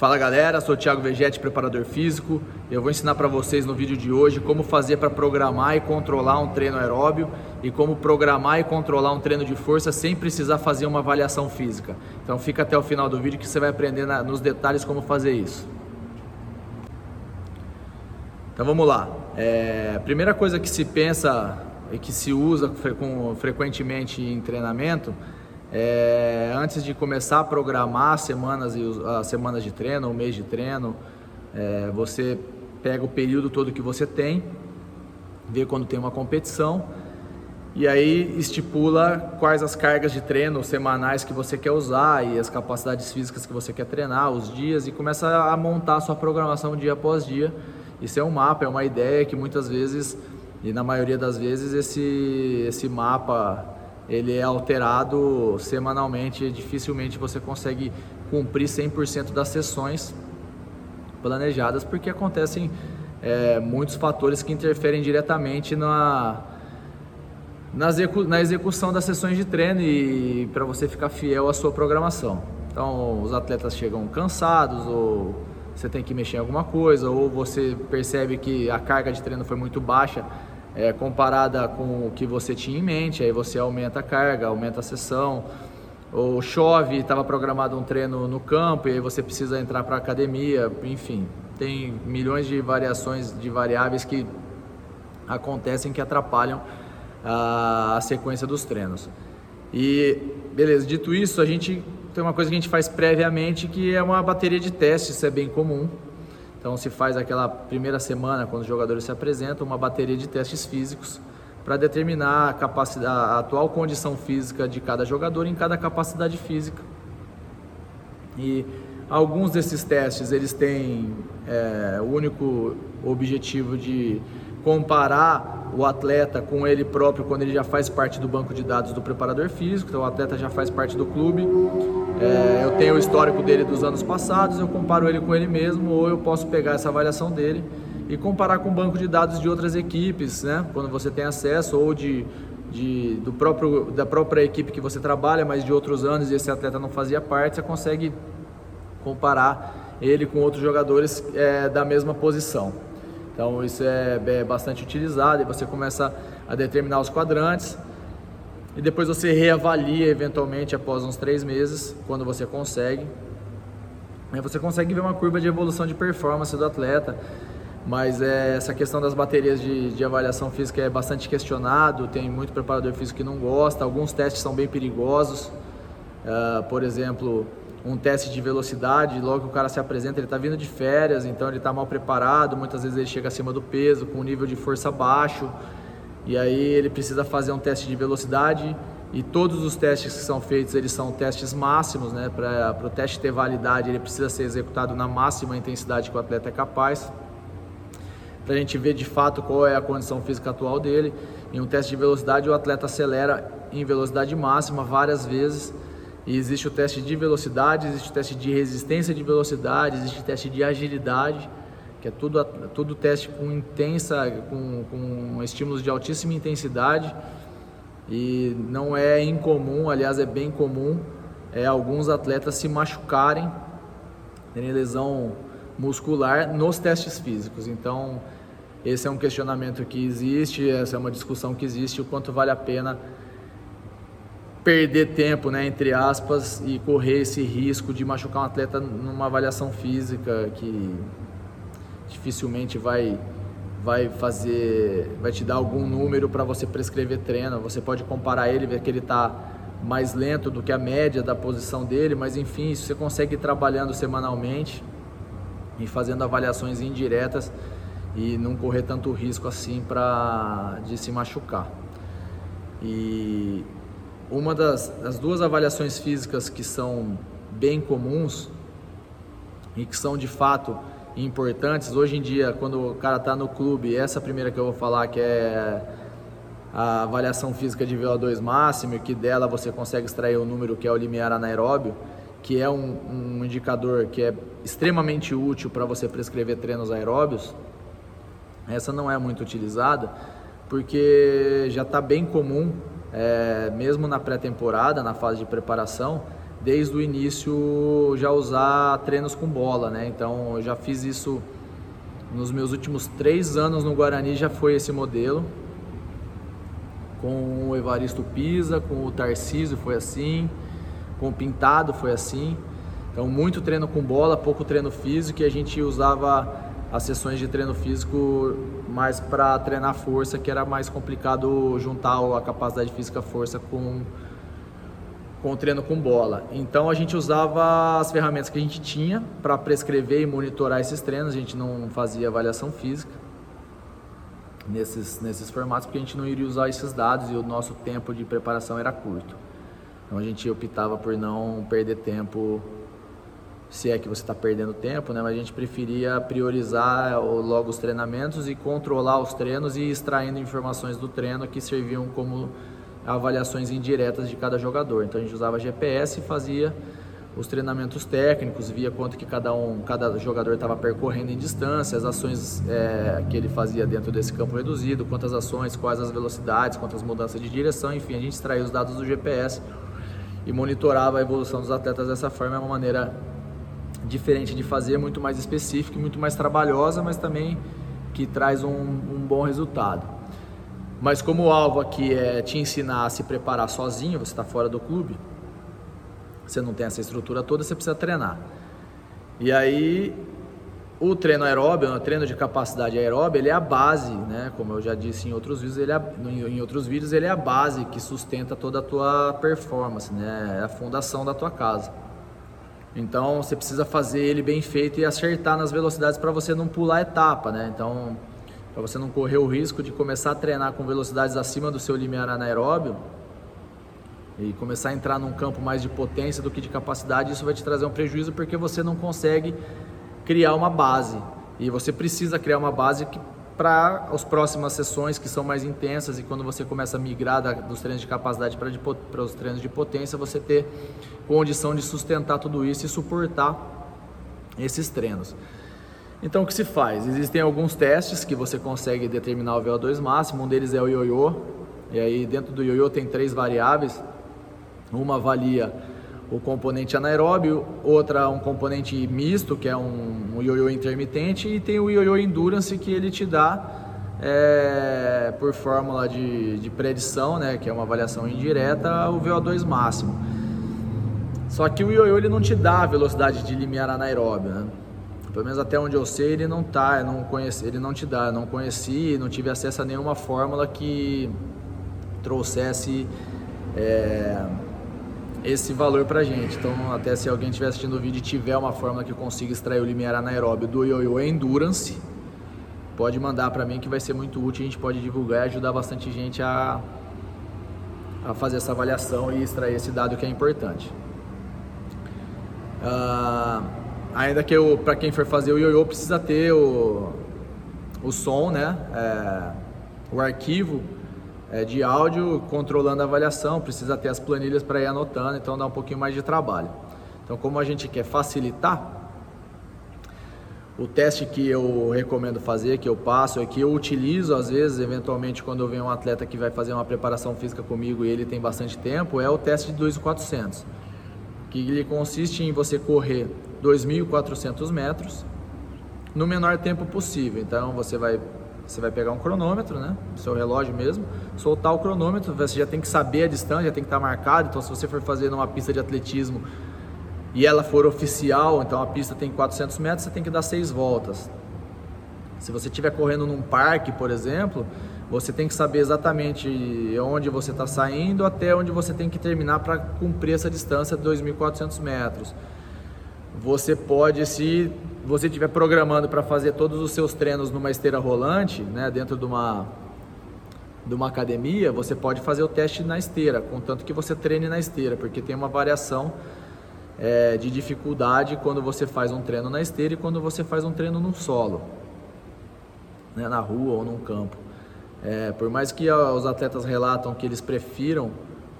Fala galera, sou Thiago Vegetti, preparador físico. Eu vou ensinar para vocês no vídeo de hoje como fazer para programar e controlar um treino aeróbio e como programar e controlar um treino de força sem precisar fazer uma avaliação física. Então fica até o final do vídeo que você vai aprender na, nos detalhes como fazer isso. Então vamos lá. É, primeira coisa que se pensa e que se usa frequentemente em treinamento é, antes de começar a programar as semanas, as semanas de treino, o mês de treino, é, você pega o período todo que você tem, vê quando tem uma competição e aí estipula quais as cargas de treino semanais que você quer usar e as capacidades físicas que você quer treinar, os dias e começa a montar a sua programação dia após dia. Isso é um mapa, é uma ideia que muitas vezes e na maioria das vezes esse esse mapa ele é alterado semanalmente, dificilmente você consegue cumprir 100% das sessões planejadas, porque acontecem é, muitos fatores que interferem diretamente na, na execução das sessões de treino e para você ficar fiel à sua programação. Então, os atletas chegam cansados ou você tem que mexer em alguma coisa, ou você percebe que a carga de treino foi muito baixa é, comparada com o que você tinha em mente, aí você aumenta a carga, aumenta a sessão, ou chove, estava programado um treino no campo e aí você precisa entrar para a academia, enfim, tem milhões de variações de variáveis que acontecem que atrapalham a, a sequência dos treinos. E beleza, dito isso, a gente tem uma coisa que a gente faz previamente que é uma bateria de testes, isso é bem comum. Então se faz aquela primeira semana, quando os jogadores se apresentam, uma bateria de testes físicos para determinar a, capacidade, a atual condição física de cada jogador em cada capacidade física. E alguns desses testes eles têm é, o único objetivo de comparar o atleta com ele próprio quando ele já faz parte do banco de dados do preparador físico, então o atleta já faz parte do clube. É, eu tenho o histórico dele dos anos passados, eu comparo ele com ele mesmo, ou eu posso pegar essa avaliação dele e comparar com o banco de dados de outras equipes, né? Quando você tem acesso, ou de, de, do próprio, da própria equipe que você trabalha, mas de outros anos e esse atleta não fazia parte, você consegue comparar ele com outros jogadores é, da mesma posição. Então isso é, é bastante utilizado e você começa a determinar os quadrantes e depois você reavalia eventualmente após uns três meses, quando você consegue. Você consegue ver uma curva de evolução de performance do atleta, mas é, essa questão das baterias de, de avaliação física é bastante questionado, tem muito preparador físico que não gosta, alguns testes são bem perigosos, uh, por exemplo, um teste de velocidade, logo que o cara se apresenta, ele está vindo de férias, então ele está mal preparado, muitas vezes ele chega acima do peso, com um nível de força baixo, e aí ele precisa fazer um teste de velocidade, e todos os testes que são feitos, eles são testes máximos, né? Para o teste ter validade, ele precisa ser executado na máxima intensidade que o atleta é capaz, para a gente ver de fato qual é a condição física atual dele. Em um teste de velocidade, o atleta acelera em velocidade máxima várias vezes, e existe o teste de velocidade, existe o teste de resistência de velocidade, existe o teste de agilidade, que é tudo, tudo teste com intensa, com, com estímulos de altíssima intensidade. E não é incomum, aliás, é bem comum, é, alguns atletas se machucarem, terem lesão muscular nos testes físicos. Então, esse é um questionamento que existe, essa é uma discussão que existe, o quanto vale a pena perder tempo, né, entre aspas, e correr esse risco de machucar um atleta numa avaliação física que dificilmente vai vai fazer, vai te dar algum número para você prescrever treino. Você pode comparar ele, ver que ele está mais lento do que a média da posição dele, mas enfim, isso você consegue ir trabalhando semanalmente e fazendo avaliações indiretas e não correr tanto risco assim para de se machucar. E uma das, das duas avaliações físicas que são bem comuns e que são de fato importantes hoje em dia, quando o cara está no clube, essa primeira que eu vou falar, que é a avaliação física de VO2 máximo, que dela você consegue extrair o número que é o limiar anaeróbio, que é um, um indicador que é extremamente útil para você prescrever treinos aeróbios. Essa não é muito utilizada, porque já está bem comum é, mesmo na pré-temporada, na fase de preparação, desde o início já usar treinos com bola, né? Então eu já fiz isso nos meus últimos três anos no Guarani já foi esse modelo. Com o Evaristo Pisa, com o Tarcísio foi assim, com o Pintado foi assim. Então muito treino com bola, pouco treino físico e a gente usava as sessões de treino físico mais para treinar força, que era mais complicado juntar a capacidade física força com com treino com bola. Então a gente usava as ferramentas que a gente tinha para prescrever e monitorar esses treinos, a gente não fazia avaliação física nesses, nesses formatos, porque a gente não iria usar esses dados e o nosso tempo de preparação era curto. Então a gente optava por não perder tempo se é que você está perdendo tempo, né? Mas a gente preferia priorizar logo os treinamentos e controlar os treinos e extraindo informações do treino que serviam como avaliações indiretas de cada jogador. Então a gente usava GPS e fazia os treinamentos técnicos, via quanto que cada um, cada jogador estava percorrendo em distância, as ações é, que ele fazia dentro desse campo reduzido, quantas ações, quais as velocidades, quantas mudanças de direção, enfim, a gente extraía os dados do GPS e monitorava a evolução dos atletas dessa forma, é uma maneira diferente de fazer, muito mais específica e muito mais trabalhosa, mas também que traz um, um bom resultado. Mas como o alvo aqui é te ensinar a se preparar sozinho, você está fora do clube, você não tem essa estrutura toda, você precisa treinar. E aí o treino aeróbio, o treino de capacidade aeróbia, ele é a base, né? Como eu já disse em outros vídeos, ele é, em outros vídeos, ele é a base que sustenta toda a tua performance, né? É a fundação da tua casa. Então você precisa fazer ele bem feito e acertar nas velocidades para você não pular etapa, né? Então, para você não correr o risco de começar a treinar com velocidades acima do seu limiar anaeróbio e começar a entrar num campo mais de potência do que de capacidade, isso vai te trazer um prejuízo porque você não consegue criar uma base. E você precisa criar uma base que para as próximas sessões que são mais intensas e quando você começa a migrar da, dos treinos de capacidade para os treinos de potência, você ter condição de sustentar tudo isso e suportar esses treinos. Então o que se faz? Existem alguns testes que você consegue determinar o VO2 máximo, um deles é o ioiô, e aí dentro do ioiô tem três variáveis, uma avalia o componente anaeróbio, outra um componente misto, que é um, um ioiô intermitente, e tem o ioiô endurance que ele te dá é, por fórmula de, de predição, né, que é uma avaliação indireta, o VO2 máximo. Só que o ioiô ele não te dá a velocidade de limiar anaeróbio, né? Pelo menos até onde eu sei, ele não tá, não conheci, ele não te dá. Eu não conheci, não tive acesso a nenhuma fórmula que trouxesse é, esse valor pra gente. Então, até se alguém estiver assistindo o vídeo e tiver uma fórmula que consiga extrair o limiar anaeróbio do Yoyo Endurance, pode mandar para mim que vai ser muito útil. A gente pode divulgar e ajudar bastante gente a, a fazer essa avaliação e extrair esse dado que é importante. Uh, ainda que para quem for fazer o ioiô precisa ter o, o som, né? É, o arquivo é, de áudio controlando a avaliação, precisa ter as planilhas para ir anotando, então dá um pouquinho mais de trabalho. Então, como a gente quer facilitar, o teste que eu recomendo fazer, que eu passo, é que eu utilizo às vezes, eventualmente, quando eu venho um atleta que vai fazer uma preparação física comigo e ele tem bastante tempo, é o teste de 2.400, que ele consiste em você correr 2.400 metros no menor tempo possível. Então, você vai você vai pegar um cronômetro, né? Seu relógio mesmo, soltar o cronômetro, você já tem que saber a distância, já tem que estar marcado. Então, se você for fazer numa pista de atletismo e ela for oficial, então a pista tem 400 metros, você tem que dar seis voltas. Se você estiver correndo num parque, por exemplo, você tem que saber exatamente onde você está saindo até onde você tem que terminar para cumprir essa distância de 2.400 metros. Você pode, se você estiver programando para fazer todos os seus treinos numa esteira rolante, né, dentro de uma, de uma academia, você pode fazer o teste na esteira, contanto que você treine na esteira, porque tem uma variação é, de dificuldade quando você faz um treino na esteira e quando você faz um treino no solo, né, na rua ou num campo. É, por mais que os atletas relatam que eles prefiram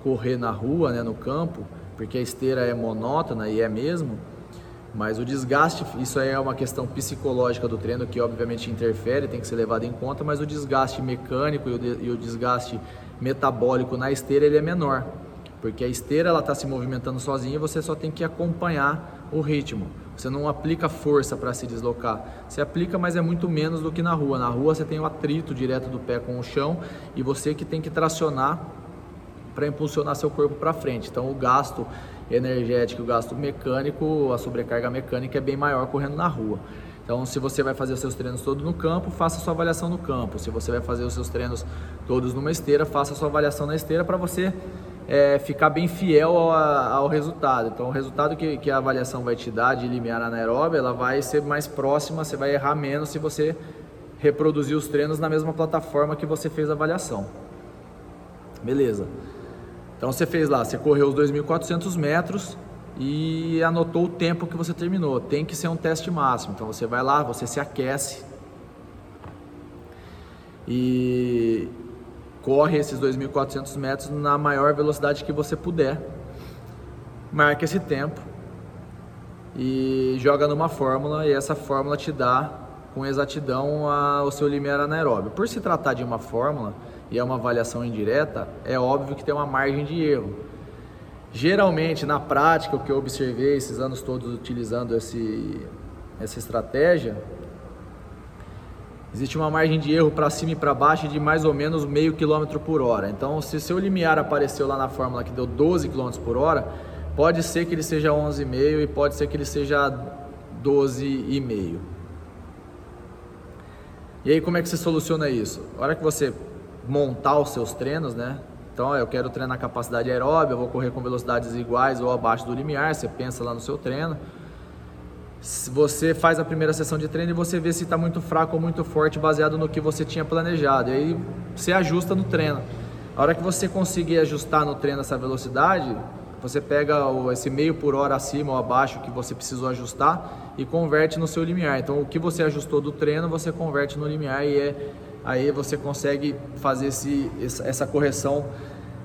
correr na rua, né, no campo, porque a esteira é monótona e é mesmo, mas o desgaste, isso aí é uma questão psicológica do treino que obviamente interfere, tem que ser levado em conta, mas o desgaste mecânico e o, de, o desgaste metabólico na esteira ele é menor, porque a esteira ela está se movimentando sozinha e você só tem que acompanhar o ritmo. Você não aplica força para se deslocar. Você aplica, mas é muito menos do que na rua. Na rua você tem o atrito direto do pé com o chão e você que tem que tracionar para impulsionar seu corpo para frente. Então o gasto energético, o gasto mecânico, a sobrecarga mecânica é bem maior correndo na rua. Então, se você vai fazer os seus treinos todos no campo, faça sua avaliação no campo. Se você vai fazer os seus treinos todos numa esteira, faça sua avaliação na esteira para você é, ficar bem fiel ao, ao, resultado. Então, o resultado que, que, a avaliação vai te dar de limiar anaeróbia, ela vai ser mais próxima, você vai errar menos se você reproduzir os treinos na mesma plataforma que você fez a avaliação. Beleza. Então, você fez lá, você correu os 2.400 metros e anotou o tempo que você terminou. Tem que ser um teste máximo. Então, você vai lá, você se aquece. E corre esses 2.400 metros na maior velocidade que você puder, marca esse tempo e joga numa fórmula e essa fórmula te dá com exatidão a, o seu limiar anaeróbio. Por se tratar de uma fórmula e é uma avaliação indireta, é óbvio que tem uma margem de erro. Geralmente, na prática, o que eu observei esses anos todos utilizando esse, essa estratégia, existe uma margem de erro para cima e para baixo de mais ou menos meio quilômetro por hora. Então, se seu limiar apareceu lá na fórmula que deu 12 km por hora, pode ser que ele seja 11,5 e pode ser que ele seja 12,5. E aí, como é que você soluciona isso? A hora que você montar os seus treinos, né? Então, eu quero treinar capacidade aeróbica, eu vou correr com velocidades iguais ou abaixo do limiar, você pensa lá no seu treino você faz a primeira sessão de treino e você vê se está muito fraco ou muito forte baseado no que você tinha planejado. E aí você ajusta no treino. A hora que você conseguir ajustar no treino essa velocidade, você pega esse meio por hora acima ou abaixo que você precisou ajustar e converte no seu limiar. Então o que você ajustou do treino, você converte no limiar e é, aí você consegue fazer esse, essa correção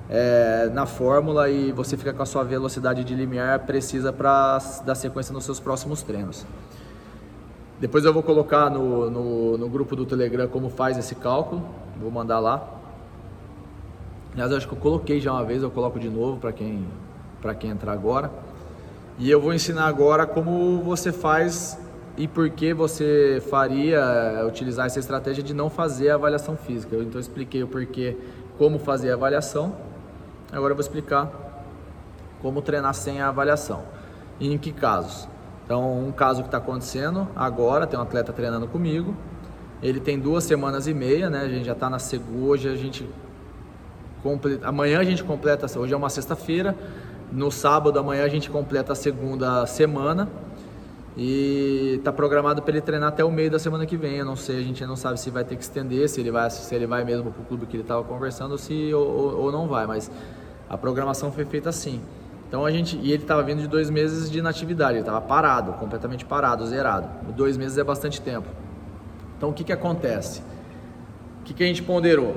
é, na fórmula e você fica com a sua velocidade de limiar precisa para dar sequência nos seus próximos treinos. Depois eu vou colocar no, no, no, grupo do Telegram como faz esse cálculo, vou mandar lá. Aliás, eu acho que eu coloquei já uma vez, eu coloco de novo para quem, quem entrar agora. E eu vou ensinar agora como você faz e por que você faria é, utilizar essa estratégia de não fazer a avaliação física. Eu, então eu expliquei o porquê, como fazer a avaliação Agora eu vou explicar como treinar sem a avaliação. E em que casos? Então, um caso que está acontecendo agora, tem um atleta treinando comigo, ele tem duas semanas e meia, né? A gente já está na segunda, hoje a gente completa, amanhã a gente completa, hoje é uma sexta-feira, no sábado amanhã a gente completa a segunda semana e está programado para ele treinar até o meio da semana que vem. Eu não sei, a gente não sabe se vai ter que estender, se ele vai, se ele vai mesmo para o clube que ele estava conversando, se ou, ou não vai, mas a programação foi feita assim. Então a gente e ele estava vindo de dois meses de inatividade, ele estava parado, completamente parado, zerado. Dois meses é bastante tempo. Então o que que acontece? O que que a gente ponderou?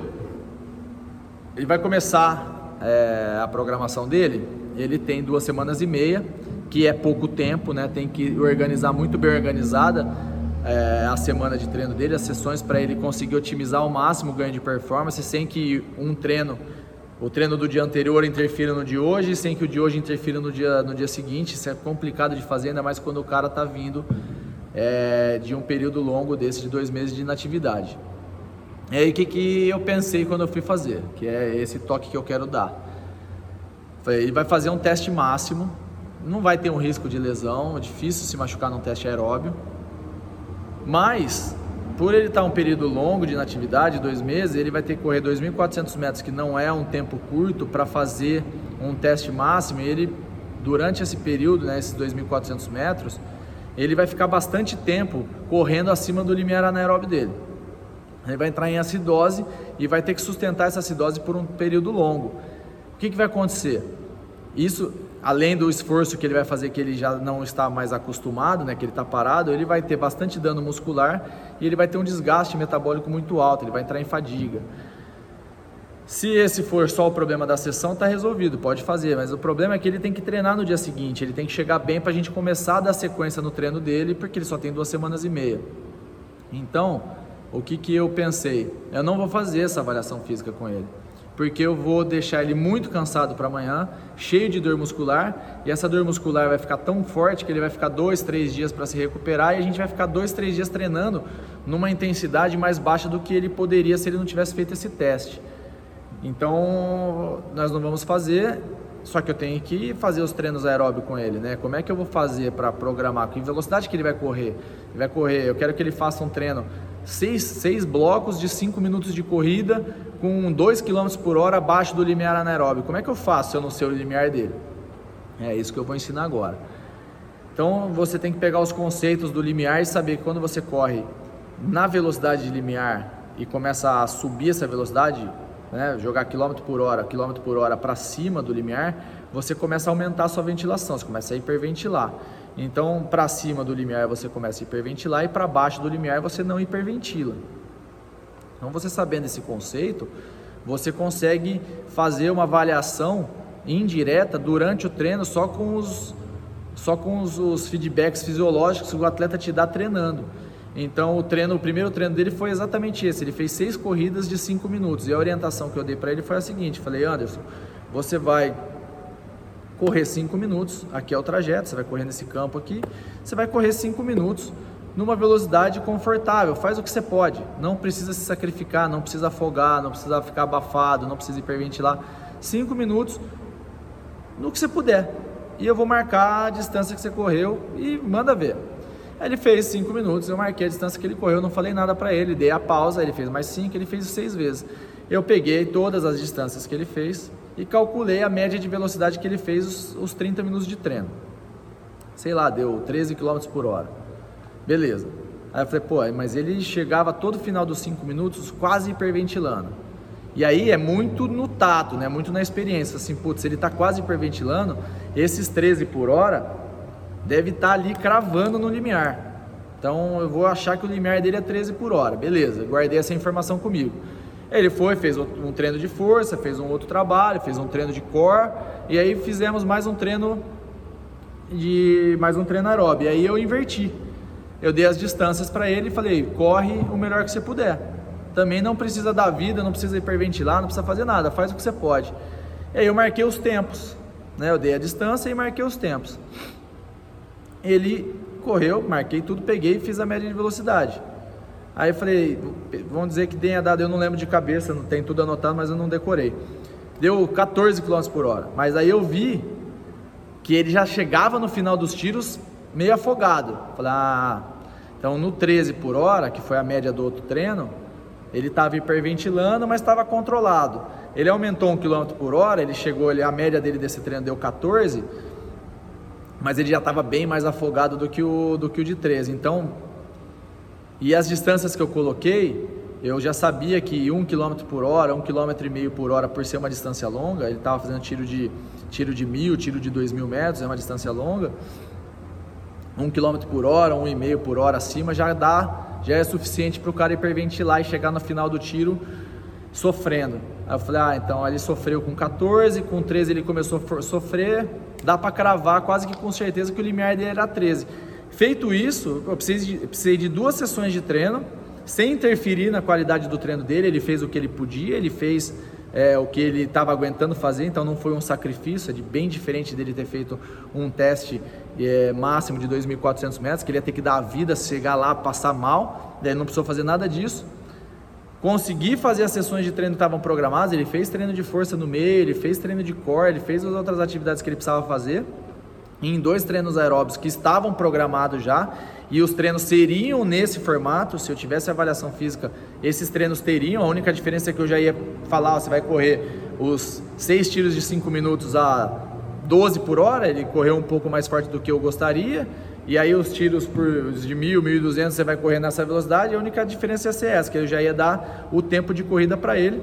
Ele vai começar é, a programação dele. Ele tem duas semanas e meia, que é pouco tempo, né? Tem que organizar muito bem organizada é, a semana de treino dele, as sessões para ele conseguir otimizar ao máximo o ganho de performance sem que um treino o treino do dia anterior interfira no de hoje, sem que o de hoje interfira no dia, no dia seguinte. Isso é complicado de fazer, ainda mais quando o cara está vindo é, de um período longo desse, de dois meses de inatividade. E aí o que, que eu pensei quando eu fui fazer, que é esse toque que eu quero dar. Ele vai fazer um teste máximo, não vai ter um risco de lesão, é difícil se machucar num teste aeróbio, mas por ele estar um período longo de inatividade, dois meses, ele vai ter que correr 2.400 metros, que não é um tempo curto, para fazer um teste máximo. E ele, durante esse período, né, esses 2.400 metros, ele vai ficar bastante tempo correndo acima do limiar anaeróbio dele. Ele vai entrar em acidose e vai ter que sustentar essa acidose por um período longo. O que, que vai acontecer? Isso além do esforço que ele vai fazer que ele já não está mais acostumado, né, que ele está parado, ele vai ter bastante dano muscular e ele vai ter um desgaste metabólico muito alto, ele vai entrar em fadiga. Se esse for só o problema da sessão, está resolvido, pode fazer, mas o problema é que ele tem que treinar no dia seguinte, ele tem que chegar bem para a gente começar a dar sequência no treino dele, porque ele só tem duas semanas e meia. Então, o que, que eu pensei? Eu não vou fazer essa avaliação física com ele porque eu vou deixar ele muito cansado para amanhã, cheio de dor muscular, e essa dor muscular vai ficar tão forte que ele vai ficar dois, três dias para se recuperar, e a gente vai ficar dois, três dias treinando numa intensidade mais baixa do que ele poderia se ele não tivesse feito esse teste. Então, nós não vamos fazer, só que eu tenho que fazer os treinos aeróbicos com ele, né? Como é que eu vou fazer para programar? Que velocidade que ele vai correr? Ele vai correr, eu quero que ele faça um treino seis, seis blocos de 5 minutos de corrida com 2 km por hora abaixo do limiar anaeróbio. Como é que eu faço se eu não sei o limiar dele? É isso que eu vou ensinar agora. Então você tem que pegar os conceitos do limiar e saber que quando você corre na velocidade de limiar e começa a subir essa velocidade, né, jogar quilômetro por hora, quilômetro por hora para cima do limiar, você começa a aumentar a sua ventilação, você começa a hiperventilar. Então, para cima do limiar você começa a hiperventilar e para baixo do limiar você não hiperventila. Então, você sabendo esse conceito, você consegue fazer uma avaliação indireta durante o treino só com os, só com os, os feedbacks fisiológicos que o atleta te dá treinando. Então o treino, o primeiro treino dele foi exatamente esse. Ele fez seis corridas de cinco minutos e a orientação que eu dei para ele foi a seguinte: falei, Anderson, você vai correr 5 minutos, aqui é o trajeto, você vai correr nesse campo aqui, você vai correr 5 minutos numa velocidade confortável, faz o que você pode, não precisa se sacrificar, não precisa afogar, não precisa ficar abafado, não precisa hiperventilar, 5 minutos no que você puder, e eu vou marcar a distância que você correu e manda ver. Ele fez 5 minutos, eu marquei a distância que ele correu, não falei nada para ele, dei a pausa, ele fez mais 5, ele fez 6 vezes. Eu peguei todas as distâncias que ele fez, e calculei a média de velocidade que ele fez os, os 30 minutos de treino. Sei lá, deu 13 km por hora. Beleza. Aí eu falei, pô, mas ele chegava todo final dos 5 minutos quase hiperventilando. E aí é muito no tato, né? Muito na experiência. Assim, putz, ele está quase hiperventilando, esses 13 por hora deve estar tá ali cravando no limiar. Então eu vou achar que o limiar dele é 13 por hora. Beleza, guardei essa informação comigo. Ele foi, fez um treino de força, fez um outro trabalho, fez um treino de core e aí fizemos mais um treino de mais um treino aeróbio. E aí eu inverti. Eu dei as distâncias para ele e falei: "Corre o melhor que você puder. Também não precisa dar vida, não precisa hiperventilar, não precisa fazer nada, faz o que você pode". E aí eu marquei os tempos, né? Eu dei a distância e marquei os tempos. Ele correu, marquei tudo, peguei e fiz a média de velocidade. Aí eu falei, vamos dizer que tenha dado, eu não lembro de cabeça, não tem tudo anotado, mas eu não decorei. Deu 14 km por hora. Mas aí eu vi que ele já chegava no final dos tiros meio afogado. Falei, ah, então no 13 por hora, que foi a média do outro treino, ele estava hiperventilando, mas estava controlado. Ele aumentou um quilômetro por hora, ele chegou, a média dele desse treino deu 14, mas ele já estava bem mais afogado do que o, do que o de 13. Então, e as distâncias que eu coloquei, eu já sabia que 1 km por hora, 1 km e meio por hora, por ser uma distância longa, ele estava fazendo tiro de tiro de mil, tiro de dois mil metros, é uma distância longa. 1 km por hora, 1,5 por hora acima já dá, já é suficiente para o cara hiperventilar e chegar no final do tiro sofrendo. Aí eu falei, ah, então ele sofreu com 14, com 13 ele começou a sofrer, dá para cravar quase que com certeza que o limiar dele era 13. Feito isso, eu precisei de, precisei de duas sessões de treino, sem interferir na qualidade do treino dele. Ele fez o que ele podia, ele fez é, o que ele estava aguentando fazer, então não foi um sacrifício, é de bem diferente dele ter feito um teste é, máximo de 2.400 metros, que ele ia ter que dar a vida, chegar lá, passar mal, daí não precisou fazer nada disso. Consegui fazer as sessões de treino que estavam programadas, ele fez treino de força no meio, ele fez treino de core, ele fez as outras atividades que ele precisava fazer em dois treinos aeróbicos que estavam programados já, e os treinos seriam nesse formato, se eu tivesse avaliação física, esses treinos teriam, a única diferença é que eu já ia falar, você vai correr os seis tiros de 5 minutos a 12 por hora, ele correu um pouco mais forte do que eu gostaria, e aí os tiros por, de 1.000, 1.200 você vai correr nessa velocidade, a única diferença ia ser essa, que eu já ia dar o tempo de corrida para ele,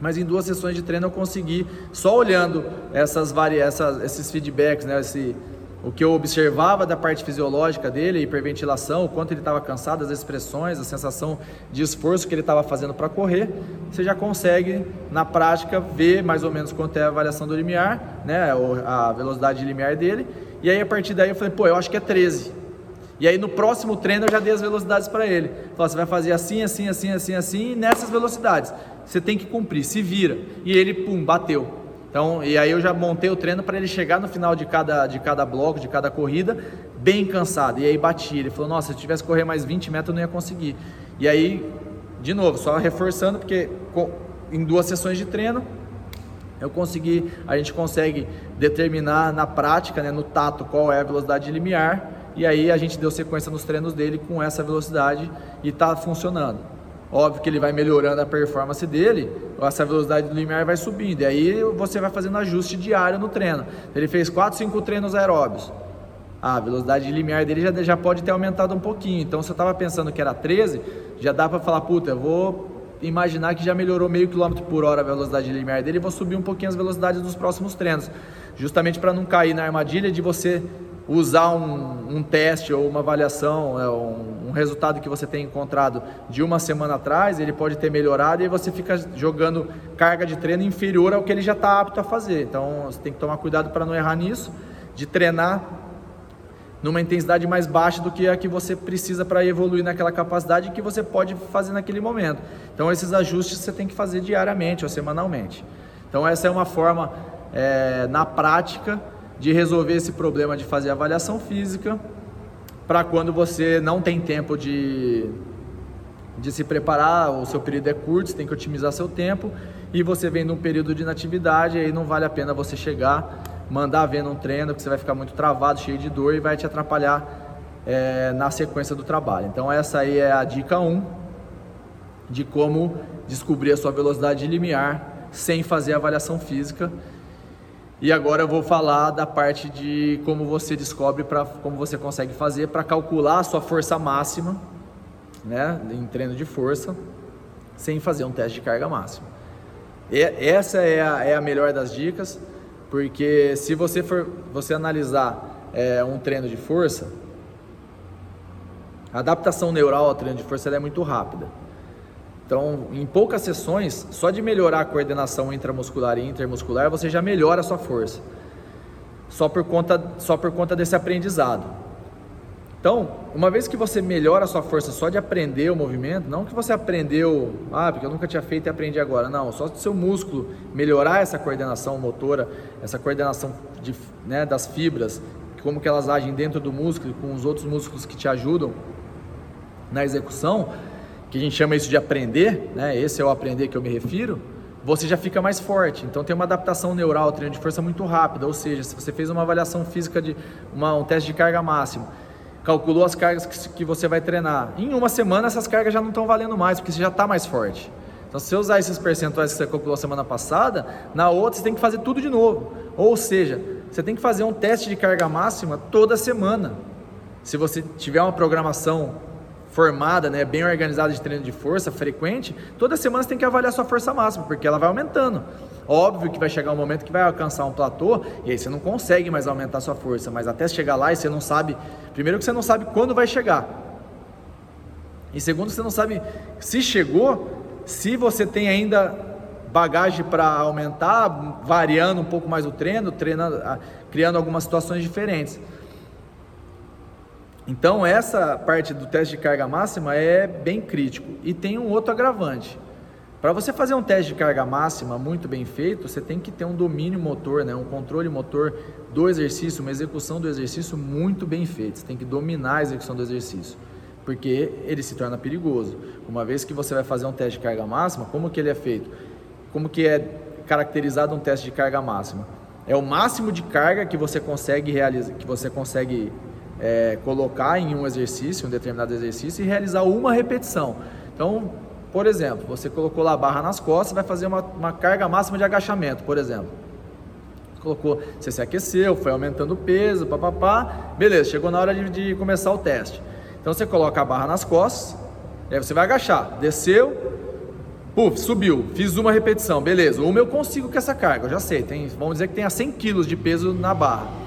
mas em duas sessões de treino eu consegui, só olhando essas vari... essas, esses feedbacks, né, esse, o que eu observava da parte fisiológica dele, hiperventilação, o quanto ele estava cansado, as expressões, a sensação de esforço que ele estava fazendo para correr, você já consegue, na prática, ver mais ou menos quanto é a variação do limiar, né, a velocidade de limiar dele, e aí a partir daí eu falei, pô, eu acho que é 13. E aí no próximo treino eu já dei as velocidades para ele. Falei, você vai fazer assim, assim, assim, assim, assim, nessas velocidades. Você tem que cumprir, se vira. E ele, pum, bateu. Então, e aí eu já montei o treino para ele chegar no final de cada, de cada bloco, de cada corrida, bem cansado. E aí bati. Ele falou, nossa, se eu tivesse correr mais 20 metros eu não ia conseguir. E aí, de novo, só reforçando, porque em duas sessões de treino, eu consegui, a gente consegue determinar na prática, né, no tato, qual é a velocidade limiar e aí a gente deu sequência nos treinos dele com essa velocidade e está funcionando. Óbvio que ele vai melhorando a performance dele, essa velocidade do limiar vai subindo. E aí você vai fazendo ajuste diário no treino. Ele fez 4, 5 treinos aeróbios. a velocidade de limiar dele já, já pode ter aumentado um pouquinho. Então, se eu estava pensando que era 13, já dá para falar, puta, eu vou imaginar que já melhorou meio quilômetro por hora a velocidade de limiar dele e vou subir um pouquinho as velocidades dos próximos treinos. Justamente para não cair na armadilha de você usar um, um, teste ou uma avaliação, é, um, um, resultado que você tem encontrado de uma semana atrás, ele pode ter melhorado e você fica jogando carga de treino inferior ao que ele já está apto a fazer. Então você tem que tomar cuidado para não errar nisso, de treinar numa intensidade mais baixa do que a que você precisa para evoluir naquela capacidade que você pode fazer naquele momento. Então esses ajustes você tem que fazer diariamente ou semanalmente. Então essa é uma forma é, na prática de resolver esse problema de fazer avaliação física para quando você não tem tempo de, de se preparar, o seu período é curto, você tem que otimizar seu tempo e você vem num período de inatividade, aí não vale a pena você chegar, mandar ver num treino que você vai ficar muito travado, cheio de dor e vai te atrapalhar é, na sequência do trabalho. Então essa aí é a dica 1 de como descobrir a sua velocidade limiar sem fazer avaliação física e agora eu vou falar da parte de como você descobre para como você consegue fazer para calcular a sua força máxima, né, em treino de força, sem fazer um teste de carga máxima. E essa é a, é a melhor das dicas, porque se você for você analisar é, um treino de força, a adaptação neural ao treino de força é muito rápida. Então, em poucas sessões, só de melhorar a coordenação intramuscular e intermuscular, você já melhora a sua força. Só por conta, só por conta desse aprendizado. Então, uma vez que você melhora a sua força só de aprender o movimento, não que você aprendeu, ah, porque eu nunca tinha feito e aprendi agora, não, só do seu músculo melhorar essa coordenação motora, essa coordenação de, né, das fibras, como que elas agem dentro do músculo com os outros músculos que te ajudam na execução, que a gente chama isso de aprender, né? Esse é o aprender que eu me refiro. Você já fica mais forte. Então tem uma adaptação neural, treino de força muito rápida. Ou seja, se você fez uma avaliação física de uma, um teste de carga máxima, calculou as cargas que, que você vai treinar, em uma semana essas cargas já não estão valendo mais, porque você já está mais forte. Então, se você usar esses percentuais que você calculou semana passada, na outra você tem que fazer tudo de novo. Ou seja, você tem que fazer um teste de carga máxima toda semana. Se você tiver uma programação formada, né, bem organizada de treino de força, frequente, toda semana você tem que avaliar sua força máxima, porque ela vai aumentando. Óbvio que vai chegar um momento que vai alcançar um platô e aí você não consegue mais aumentar sua força, mas até chegar lá e você não sabe, primeiro que você não sabe quando vai chegar. E segundo, você não sabe se chegou, se você tem ainda bagagem para aumentar, variando um pouco mais o treino, treinando, criando algumas situações diferentes. Então, essa parte do teste de carga máxima é bem crítico. E tem um outro agravante. Para você fazer um teste de carga máxima muito bem feito, você tem que ter um domínio motor, né? um controle motor do exercício, uma execução do exercício muito bem feita. Você tem que dominar a execução do exercício, porque ele se torna perigoso. Uma vez que você vai fazer um teste de carga máxima, como que ele é feito? Como que é caracterizado um teste de carga máxima? É o máximo de carga que você consegue realizar, que você consegue é, colocar em um exercício, um determinado exercício, e realizar uma repetição. Então, por exemplo, você colocou lá a barra nas costas, vai fazer uma, uma carga máxima de agachamento, por exemplo. Colocou, você se aqueceu, foi aumentando o peso, papapá, beleza, chegou na hora de, de começar o teste. Então você coloca a barra nas costas, aí você vai agachar, desceu, puf, subiu, fiz uma repetição, beleza. Uma eu consigo com essa carga, eu já sei, tem, vamos dizer que tenha 100 kg de peso na barra.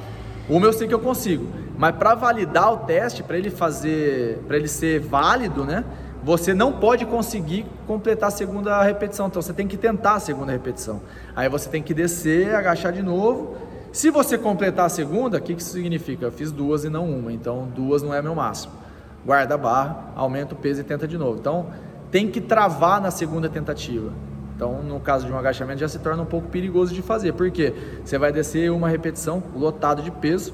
Uma eu sei que eu consigo. Mas para validar o teste, para ele fazer, para ele ser válido, né? Você não pode conseguir completar a segunda repetição. Então você tem que tentar a segunda repetição. Aí você tem que descer, agachar de novo, Se você completar a segunda, o que, que isso significa? Eu fiz duas e não uma, então duas não é meu máximo. Guarda a barra, aumenta o peso e tenta de novo. Então tem que travar na segunda tentativa. Então, no caso de um agachamento, já se torna um pouco perigoso de fazer, porque você vai descer uma repetição lotado de peso.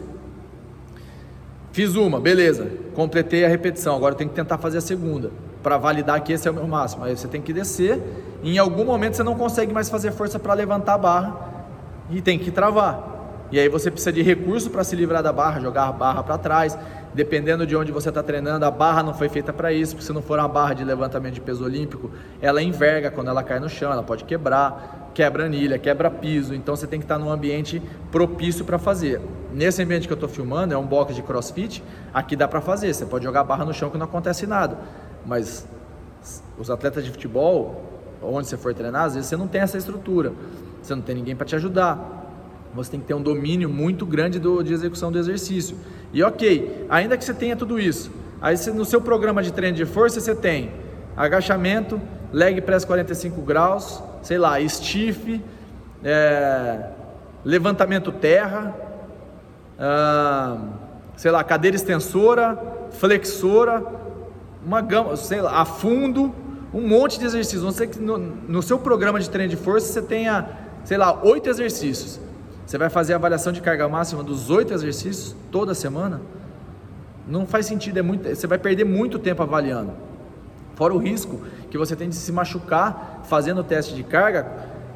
Fiz uma, beleza, completei a repetição, agora eu tenho que tentar fazer a segunda, para validar que esse é o meu máximo. Aí você tem que descer, e em algum momento você não consegue mais fazer força para levantar a barra, e tem que travar. E aí você precisa de recurso para se livrar da barra, jogar a barra para trás. Dependendo de onde você está treinando, a barra não foi feita para isso, porque se não for uma barra de levantamento de peso olímpico, ela enverga quando ela cai no chão, ela pode quebrar, quebra anilha, quebra piso. Então você tem que estar tá num ambiente propício para fazer. Nesse ambiente que eu estou filmando, é um box de crossfit, aqui dá para fazer. Você pode jogar barra no chão que não acontece nada. Mas os atletas de futebol, onde você for treinar, às vezes você não tem essa estrutura, você não tem ninguém para te ajudar você tem que ter um domínio muito grande do, de execução do exercício. E ok, ainda que você tenha tudo isso, aí você, no seu programa de treino de força você tem agachamento, leg press 45 graus, sei lá, stiff, é, levantamento terra, ah, sei lá, cadeira extensora, flexora, uma gama, sei lá, a fundo, um monte de exercícios. Vamos dizer que no, no seu programa de treino de força você tenha, sei lá, oito exercícios. Você vai fazer a avaliação de carga máxima dos oito exercícios toda semana? Não faz sentido, é muito, você vai perder muito tempo avaliando. Fora o risco que você tem de se machucar fazendo o teste de carga,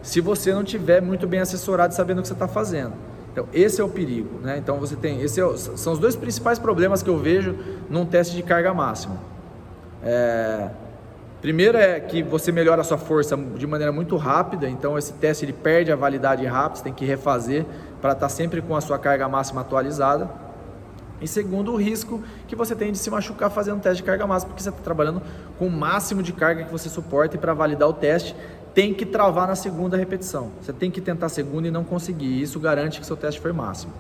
se você não tiver muito bem assessorado sabendo o que você está fazendo. Então, esse é o perigo, né? Então, você tem, esse é, são os dois principais problemas que eu vejo num teste de carga máxima. É, Primeiro é que você melhora a sua força de maneira muito rápida, então esse teste ele perde a validade rápida, você tem que refazer para estar tá sempre com a sua carga máxima atualizada. E segundo, o risco que você tem de se machucar fazendo teste de carga máxima, porque você está trabalhando com o máximo de carga que você suporta e para validar o teste tem que travar na segunda repetição. Você tem que tentar a segunda e não conseguir. Isso garante que seu teste foi máximo.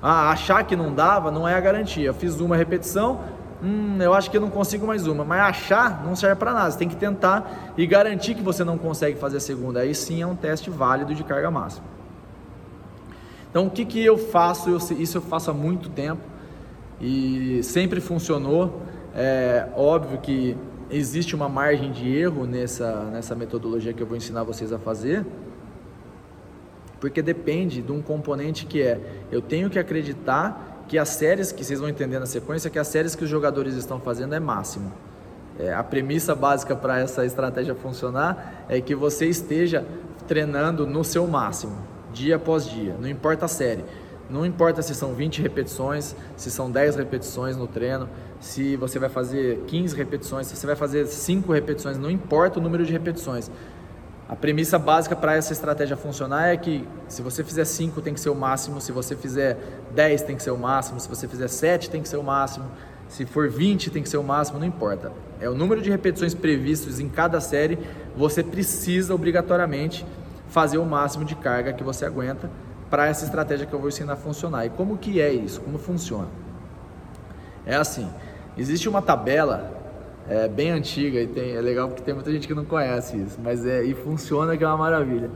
Ah, achar que não dava não é a garantia. Eu fiz uma repetição, hum, eu acho que eu não consigo mais uma, mas achar não serve para nada, você tem que tentar e garantir que você não consegue fazer a segunda, aí sim é um teste válido de carga máxima. Então o que, que eu faço? Eu, isso eu faço há muito tempo e sempre funcionou. É óbvio que existe uma margem de erro nessa, nessa metodologia que eu vou ensinar vocês a fazer, porque depende de um componente que é eu tenho que acreditar que as séries que vocês vão entender na sequência, que as séries que os jogadores estão fazendo é máximo. É, a premissa básica para essa estratégia funcionar é que você esteja treinando no seu máximo, dia após dia, não importa a série. Não importa se são 20 repetições, se são 10 repetições no treino, se você vai fazer 15 repetições, se você vai fazer 5 repetições, não importa o número de repetições. A premissa básica para essa estratégia funcionar é que se você fizer 5 tem que ser o máximo, se você fizer 10 tem que ser o máximo, se você fizer 7 tem que ser o máximo, se for 20 tem que ser o máximo, não importa. É o número de repetições previstos em cada série, você precisa obrigatoriamente fazer o máximo de carga que você aguenta para essa estratégia que eu vou ensinar a funcionar. E como que é isso? Como funciona? É assim, existe uma tabela é bem antiga e tem, é legal porque tem muita gente que não conhece isso, mas é, e funciona que é uma maravilha.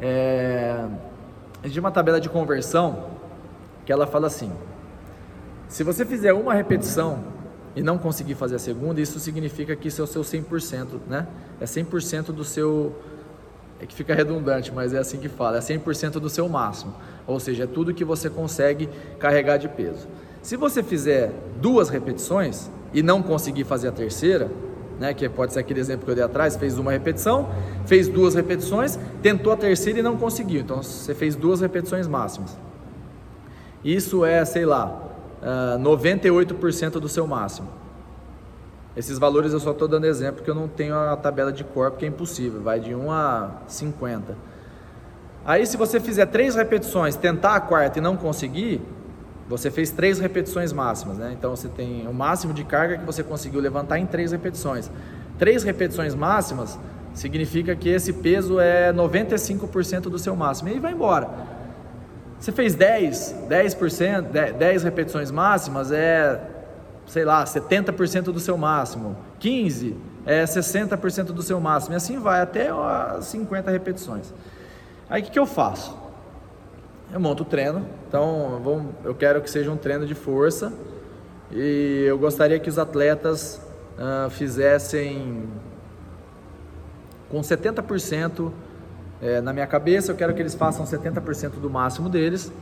É, existe uma tabela de conversão que ela fala assim: se você fizer uma repetição e não conseguir fazer a segunda, isso significa que isso é o seu 100%, né? É 100% do seu. É que fica redundante, mas é assim que fala: é 100% do seu máximo. Ou seja, é tudo que você consegue carregar de peso. Se você fizer duas repetições, e não conseguir fazer a terceira, né, que pode ser aquele exemplo que eu dei atrás, fez uma repetição, fez duas repetições, tentou a terceira e não conseguiu. Então você fez duas repetições máximas. Isso é, sei lá, uh, ah, 98% do seu máximo. Esses valores eu só estou dando exemplo porque eu não tenho a tabela de corpo, que é impossível, vai de 1 a 50. Aí se você fizer três repetições, tentar a quarta e não conseguir, você fez três repetições máximas, né? Então você tem o máximo de carga que você conseguiu levantar em três repetições. Três repetições máximas significa que esse peso é 95% do seu máximo. E vai embora. Você fez 10, 10%, 10 repetições máximas é, sei lá, 70% do seu máximo. 15 é 60% do seu máximo. E assim vai até 50 repetições. Aí o que, que eu faço? Eu monto o treino. Então, eu quero que seja um treino de força e eu gostaria que os atletas uh, fizessem com 70% é, na minha cabeça. Eu quero que eles façam 70% do máximo deles,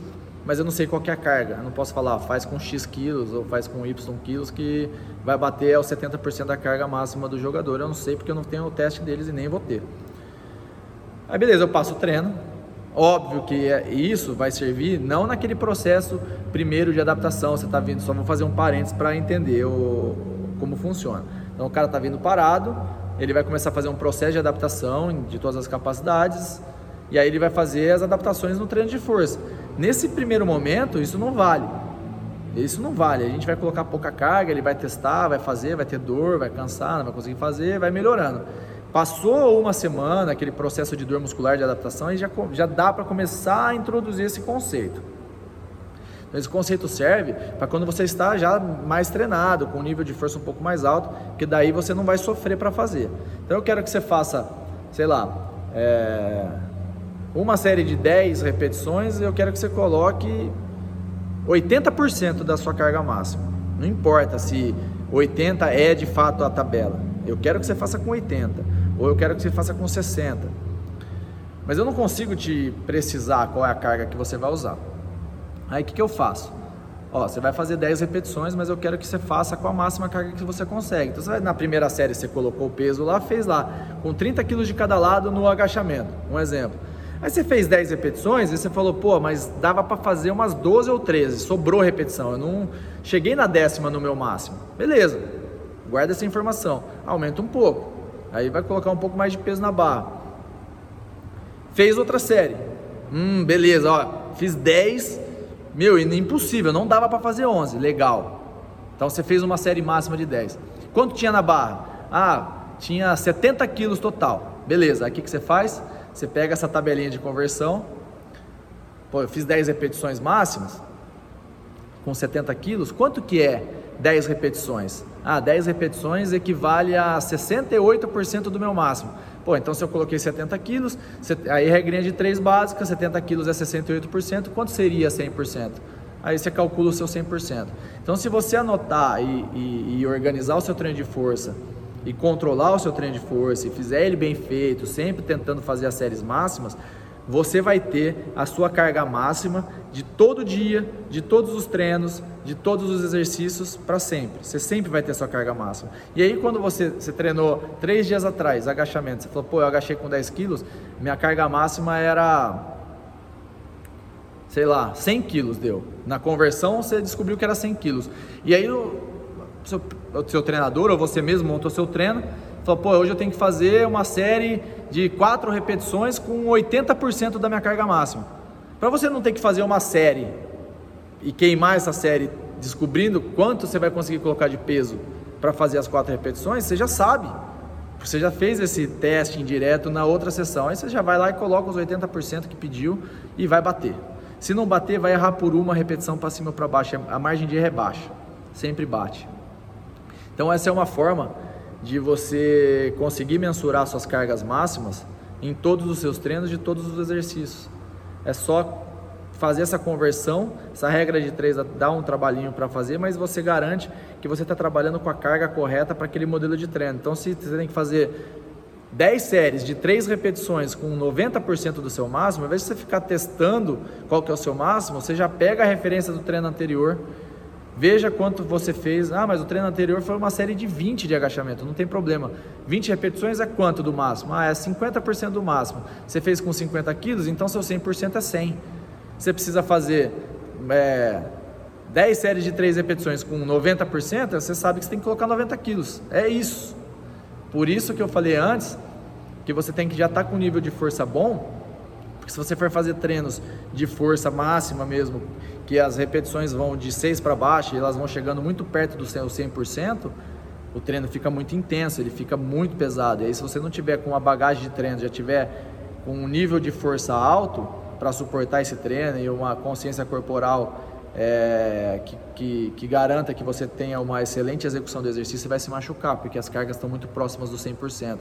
mas eu não sei qual é a carga. Eu não posso falar, faz com X quilos ou faz com Y quilos que vai bater aos 70% da carga máxima do jogador. Eu não sei porque eu não tenho o teste deles e nem vou ter. Aí beleza, eu passo o treino, Óbvio que é, isso vai servir não naquele processo primeiro de adaptação, você está vindo, só vou fazer um parênteses para entender o, como funciona. Então o cara está vindo parado, ele vai começar a fazer um processo de adaptação de todas as capacidades e aí ele vai fazer as adaptações no treino de força. Nesse primeiro momento, isso não vale. Isso não vale. A gente vai colocar pouca carga, ele vai testar, vai fazer, vai ter dor, vai cansar, não vai conseguir fazer, vai melhorando. Passou uma semana, aquele processo de dor muscular de adaptação, e já, já dá para começar a introduzir esse conceito. Então, esse conceito serve para quando você está já mais treinado, com um nível de força um pouco mais alto, que daí você não vai sofrer para fazer. Então eu quero que você faça, sei lá, é, uma série de 10 repetições, eu quero que você coloque 80% da sua carga máxima. Não importa se 80 é de fato a tabela. Eu quero que você faça com 80 ou eu quero que você faça com 60. Mas eu não consigo te precisar qual é a carga que você vai usar. Aí o que, que eu faço? Ó, você vai fazer 10 repetições, mas eu quero que você faça com a máxima carga que você consegue. Então, você vai, na primeira série você colocou o peso lá, fez lá, com 30 quilos de cada lado no agachamento, um exemplo. Aí você fez 10 repetições e você falou, pô, mas dava para fazer umas 12 ou 13, sobrou repetição, eu não cheguei na décima no meu máximo. Beleza, guarda essa informação, aumenta um pouco. Aí vai colocar um pouco mais de peso na barra. Fez outra série. Hum, beleza, ó, fiz 10. Meu, impossível, não dava para fazer 11. Legal. Então você fez uma série máxima de 10. Quanto tinha na barra? Ah, tinha 70 quilos total. Beleza, aí o que, você faz? Você pega essa tabelinha de conversão. Pô, eu fiz 10 repetições máximas com 70 quilos. Quanto que é 10 repetições? Ah, 10 repetições equivale a 68% do meu máximo. Pô, então se eu coloquei 70 quilos, aí regrinha de 3 básica, 70 quilos é 68%, quanto seria 100%? Aí você calcula o seu 100%. Então se você anotar e, e, e organizar o seu treino de força e controlar o seu treino de força e fizer ele bem feito, sempre tentando fazer as séries máximas, você vai ter a sua carga máxima de todo dia, de todos os treinos, de todos os exercícios para sempre. Você sempre vai ter a sua carga máxima. E aí, quando você, você treinou três dias atrás, agachamento, você falou, pô, eu agachei com 10 quilos, minha carga máxima era, sei lá, 100 quilos deu. Na conversão, você descobriu que era 100 quilos. E aí, o seu, o seu treinador, ou você mesmo montou seu treino, falou, pô, hoje eu tenho que fazer uma série de quatro repetições com 80% da minha carga máxima. Para você não ter que fazer uma série e queimar essa série descobrindo quanto você vai conseguir colocar de peso para fazer as quatro repetições, você já sabe. Você já fez esse teste indireto na outra sessão. Aí você já vai lá e coloca os 80% que pediu e vai bater. Se não bater, vai errar por uma repetição para cima ou para baixo. A margem de erro é baixa. Sempre bate. Então essa é uma forma de você conseguir mensurar suas cargas máximas em todos os seus treinos de todos os exercícios. É só fazer essa conversão, essa regra de três dá um trabalhinho para fazer, mas você garante que você está trabalhando com a carga correta para aquele modelo de treino. Então, se você tem que fazer 10 séries de 3 repetições com 90% do seu máximo, ao invés de você ficar testando qual que é o seu máximo, você já pega a referência do treino anterior Veja quanto você fez. Ah, mas o treino anterior foi uma série de 20 de agachamento, não tem problema. 20 repetições é quanto do máximo? Ah, é 50% do máximo. Você fez com 50 quilos, então seu 100% é 100. Você precisa fazer é, 10 séries de 3 repetições com 90%, você sabe que você tem que colocar 90 quilos. É isso. Por isso que eu falei antes que você tem que já estar tá com um nível de força bom, porque se você for fazer treinos de força máxima mesmo, que as repetições vão de 6 para baixo e elas vão chegando muito perto do 100%, o treino fica muito intenso, ele fica muito pesado. E aí, se você não tiver com uma bagagem de treino, já tiver com um nível de força alto para suportar esse treino e uma consciência corporal é, que, que, que, garanta que você tenha uma excelente execução do exercício, você vai se machucar, porque as cargas estão muito próximas do 100%.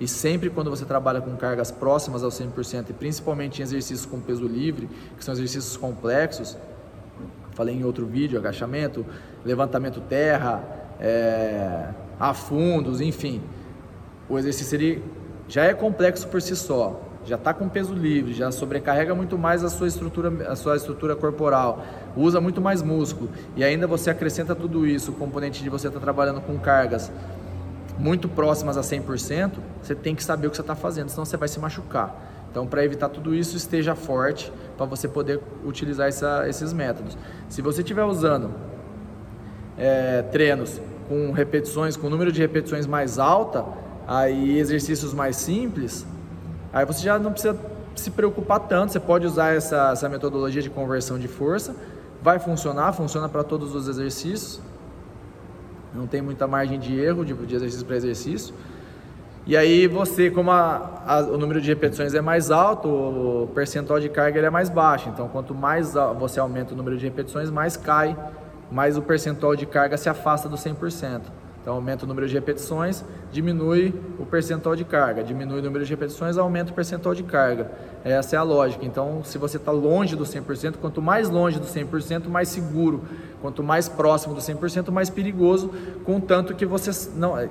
E sempre quando você trabalha com cargas próximas ao 100% e principalmente em exercícios com peso livre, que são exercícios complexos, falei em outro vídeo, agachamento, levantamento terra, é, afundos, enfim. O exercício ele já é complexo por si só, já está com peso livre, já sobrecarrega muito mais a sua estrutura, a sua estrutura corporal, usa muito mais músculo e ainda você acrescenta tudo isso, o componente de você estar tá trabalhando com cargas muito próximas a 100%, você tem que saber o que você está fazendo, senão você vai se machucar. Então, para evitar tudo isso, esteja forte para você poder utilizar essa, esses métodos. Se você estiver usando é, treinos com repetições, com número de repetições mais alta, aí exercícios mais simples, aí você já não precisa se preocupar tanto. Você pode usar essa, essa metodologia de conversão de força, vai funcionar, funciona para todos os exercícios não tem muita margem de erro de, de exercício para exercício. E aí você, como a, a, o número de repetições é mais alto, o percentual de carga é mais baixo. Então, quanto mais você aumenta o número de repetições, mais cai, mais o percentual de carga se afasta do 100%. Então aumenta o número de repetições, diminui o percentual de carga, diminui o número de repetições, aumenta o percentual de carga. Essa é a lógica. Então, se você está longe do 100%, quanto mais longe do 100%, mais seguro. Quanto mais próximo do 100%, mais perigoso, contanto que você não é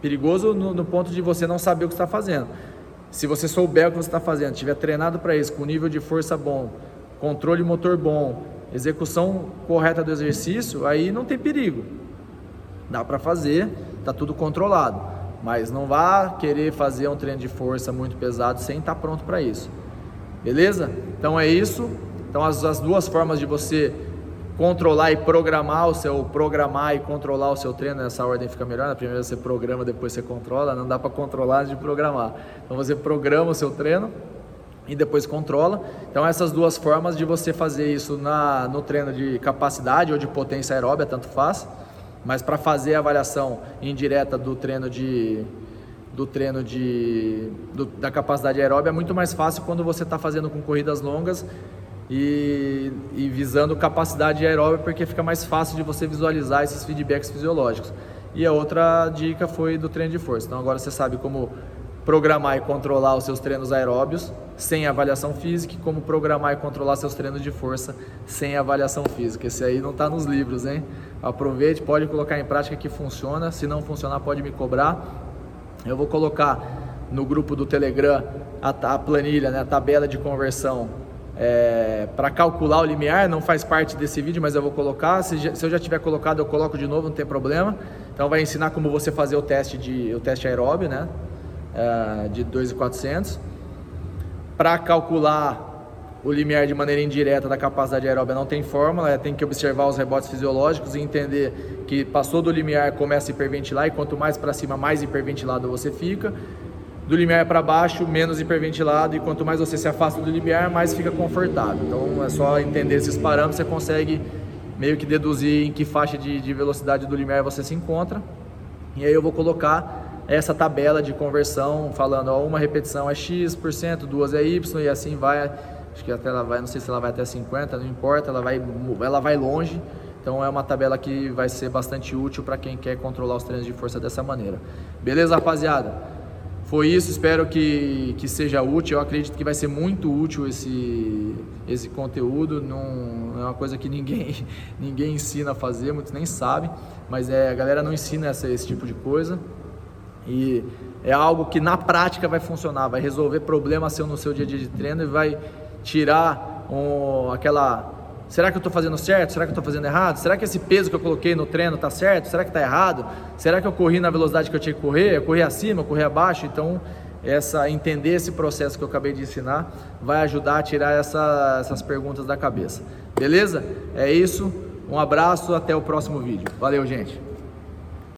perigoso no, no ponto de você não saber o que está fazendo. Se você souber o que você está fazendo, tiver treinado para isso, com nível de força bom, controle motor bom, execução correta do exercício, aí não tem perigo dá para fazer, tá tudo controlado. Mas não vá querer fazer um treino de força muito pesado sem estar tá pronto para isso. Beleza? Então é isso. Então as, as duas formas de você controlar e programar o seu programar e controlar o seu treino nessa ordem fica melhor. Na primeira você programa, depois você controla. Não dá para controlar de programar. Então você programa o seu treino e depois controla. Então essas duas formas de você fazer isso na, no treino de capacidade ou de potência aeróbia, tanto faz. Mas para fazer a avaliação indireta do treino de do treino de do, da capacidade aeróbica é muito mais fácil quando você está fazendo com corridas longas e, e visando capacidade aeróbica porque fica mais fácil de você visualizar esses feedbacks fisiológicos. E a outra dica foi do treino de força. Então agora você sabe como programar e controlar os seus treinos aeróbios sem avaliação física, como programar e controlar seus treinos de força sem avaliação física. Esse aí não está nos livros, hein? Aproveite, pode colocar em prática que funciona. Se não funcionar, pode me cobrar. Eu vou colocar no grupo do Telegram a, a planilha, né, a tabela de conversão é, para calcular o limiar. Não faz parte desse vídeo, mas eu vou colocar. Se, se, eu já tiver colocado, eu coloco de novo, não tem problema. Então vai ensinar como você fazer o teste de o teste aeróbio, né? É, de 2.400 para calcular o limiar de maneira indireta da capacidade aeróbica não tem fórmula, é, tem que observar os rebotes fisiológicos e entender que passou do limiar começa a hiperventilar e quanto mais para cima mais hiperventilado você fica. Do limiar para baixo, menos hiperventilado e quanto mais você se afasta do limiar, mais fica confortável. Então é só entender esses parâmetros, você consegue meio que deduzir em que faixa de, de velocidade do limiar você se encontra. E aí eu vou colocar essa tabela de conversão falando, ó, uma repetição é X%, duas é Y e assim vai. Acho que até ela vai, não sei se ela vai até 50, não importa, ela vai, ela vai longe. Então é uma tabela que vai ser bastante útil para quem quer controlar os treinos de força dessa maneira. Beleza, rapaziada? Foi isso, espero que, que seja útil. Eu acredito que vai ser muito útil esse, esse conteúdo. Não, é uma coisa que ninguém, ninguém ensina a fazer, muitos nem sabem, mas é, a galera não ensina essa, esse tipo de coisa. E é algo que na prática vai funcionar, vai resolver problemas seu no seu dia a dia de treino e vai tirar um, aquela. Será que eu estou fazendo certo? Será que eu estou fazendo errado? Será que esse peso que eu coloquei no treino está certo? Será que está errado? Será que eu corri na velocidade que eu tinha que correr? Eu corri acima, eu corri abaixo? Então, essa entender esse processo que eu acabei de ensinar vai ajudar a tirar essa, essas perguntas da cabeça. Beleza? É isso. Um abraço, até o próximo vídeo. Valeu, gente.